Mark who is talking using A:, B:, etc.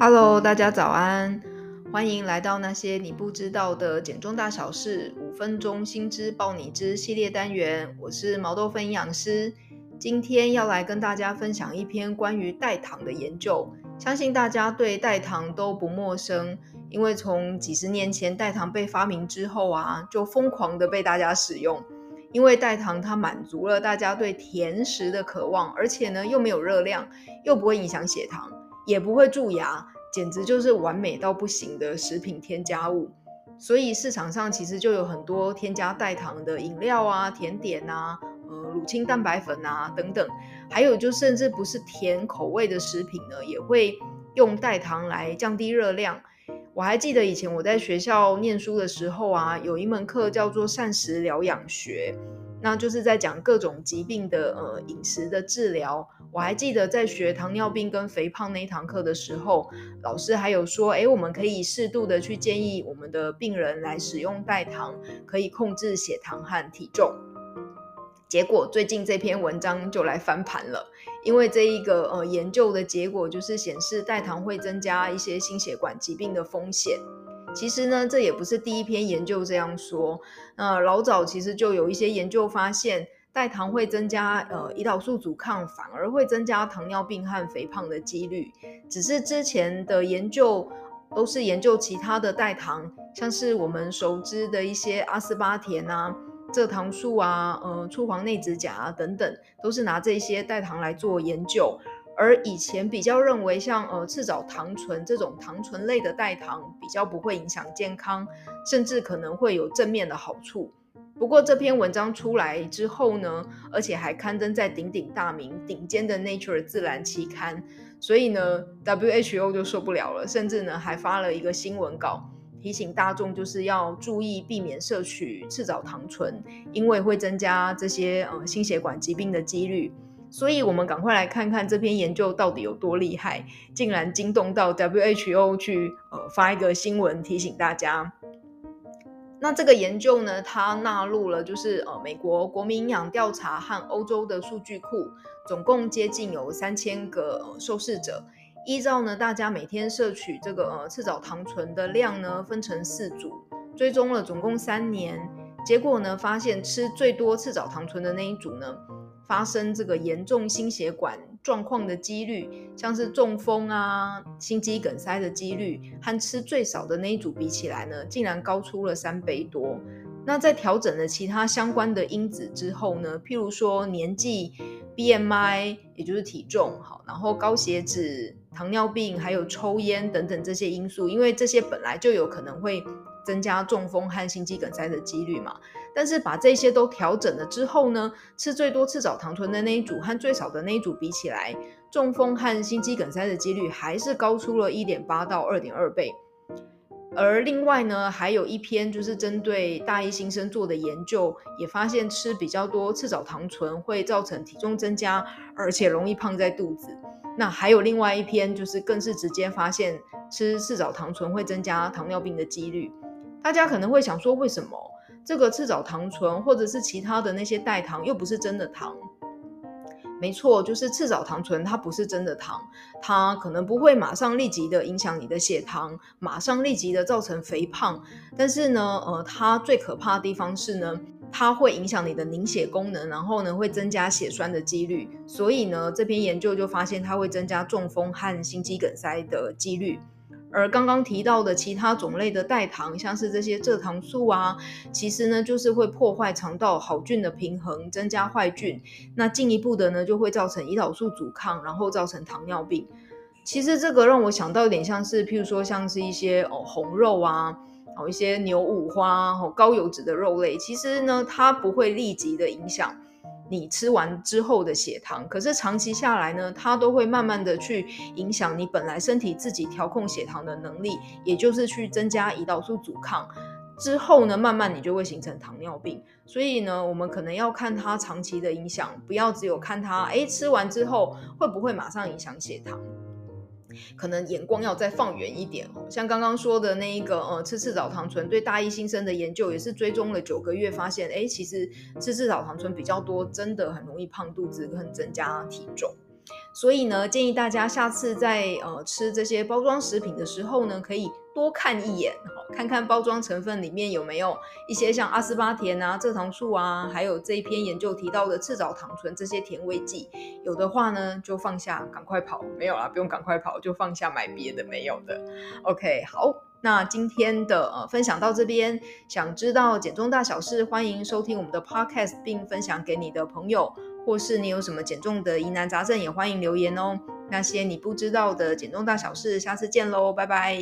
A: Hello，大家早安，欢迎来到那些你不知道的减重大小事，五分钟心知爆你知系列单元。我是毛豆芬营养师，今天要来跟大家分享一篇关于代糖的研究。相信大家对代糖都不陌生，因为从几十年前代糖被发明之后啊，就疯狂的被大家使用。因为代糖它满足了大家对甜食的渴望，而且呢又没有热量，又不会影响血糖。也不会蛀牙，简直就是完美到不行的食品添加物。所以市场上其实就有很多添加代糖的饮料啊、甜点啊、呃乳清蛋白粉啊等等，还有就甚至不是甜口味的食品呢，也会用代糖来降低热量。我还记得以前我在学校念书的时候啊，有一门课叫做膳食疗养学。那就是在讲各种疾病的呃饮食的治疗。我还记得在学糖尿病跟肥胖那一堂课的时候，老师还有说，诶，我们可以适度的去建议我们的病人来使用代糖，可以控制血糖和体重。结果最近这篇文章就来翻盘了，因为这一个呃研究的结果就是显示代糖会增加一些心血管疾病的风险。其实呢，这也不是第一篇研究这样说。呃，老早其实就有一些研究发现，代糖会增加呃胰岛素阻抗，反而会增加糖尿病和肥胖的几率。只是之前的研究都是研究其他的代糖，像是我们熟知的一些阿斯巴甜啊、蔗糖素啊、呃粗黄内酯钾啊等等，都是拿这些代糖来做研究。而以前比较认为像呃赤藻糖醇这种糖醇类的代糖比较不会影响健康，甚至可能会有正面的好处。不过这篇文章出来之后呢，而且还刊登在鼎鼎大名、顶尖的 Nature 自然期刊，所以呢 WHO 就受不了了，甚至呢还发了一个新闻稿，提醒大众就是要注意避免摄取赤藻糖醇，因为会增加这些呃心血管疾病的几率。所以，我们赶快来看看这篇研究到底有多厉害，竟然惊动到 WHO 去呃发一个新闻提醒大家。那这个研究呢，它纳入了就是呃美国国民营养调查和欧洲的数据库，总共接近有三千个、受试者，依照呢大家每天摄取这个呃赤藻糖醇的量呢，分成四组，追踪了总共三年，结果呢发现吃最多赤藻糖醇的那一组呢。发生这个严重心血管状况的几率，像是中风啊、心肌梗塞的几率，和吃最少的那一组比起来呢，竟然高出了三倍多。那在调整了其他相关的因子之后呢，譬如说年纪、BMI，也就是体重，好，然后高血脂、糖尿病，还有抽烟等等这些因素，因为这些本来就有可能会。增加中风和心肌梗塞的几率嘛，但是把这些都调整了之后呢，吃最多赤藻糖醇的那一组和最少的那一组比起来，中风和心肌梗塞的几率还是高出了一点八到二点二倍。而另外呢，还有一篇就是针对大一新生做的研究，也发现吃比较多赤藻糖醇会造成体重增加，而且容易胖在肚子。那还有另外一篇，就是更是直接发现吃赤藻糖醇会增加糖尿病的几率。大家可能会想说，为什么这个赤藻糖醇或者是其他的那些代糖又不是真的糖？没错，就是赤藻糖醇，它不是真的糖，它可能不会马上立即的影响你的血糖，马上立即的造成肥胖。但是呢，呃，它最可怕的地方是呢，它会影响你的凝血功能，然后呢，会增加血栓的几率。所以呢，这篇研究就发现它会增加中风和心肌梗塞的几率。而刚刚提到的其他种类的代糖，像是这些蔗糖素啊，其实呢就是会破坏肠道好菌的平衡，增加坏菌。那进一步的呢，就会造成胰岛素阻抗，然后造成糖尿病。其实这个让我想到有点像是，譬如说像是一些哦红肉啊，哦一些牛五花，哦高油脂的肉类，其实呢它不会立即的影响。你吃完之后的血糖，可是长期下来呢，它都会慢慢的去影响你本来身体自己调控血糖的能力，也就是去增加胰岛素阻抗。之后呢，慢慢你就会形成糖尿病。所以呢，我们可能要看它长期的影响，不要只有看它，哎，吃完之后会不会马上影响血糖。可能眼光要再放远一点哦，像刚刚说的那一个，呃，吃赤藻糖醇对大一新生的研究也是追踪了九个月，发现，哎，其实吃赤藻糖醇比较多，真的很容易胖肚子，很增加体重。所以呢，建议大家下次在呃吃这些包装食品的时候呢，可以多看一眼，看看包装成分里面有没有一些像阿斯巴甜啊、蔗糖素啊，还有这一篇研究提到的赤藻糖醇这些甜味剂。有的话呢，就放下，赶快跑。没有啦，不用赶快跑，就放下买别的没有的。OK，好，那今天的呃分享到这边。想知道减重大小事，欢迎收听我们的 Podcast，并分享给你的朋友。或是你有什么减重的疑难杂症，也欢迎留言哦。那些你不知道的减重大小事，下次见喽，拜拜。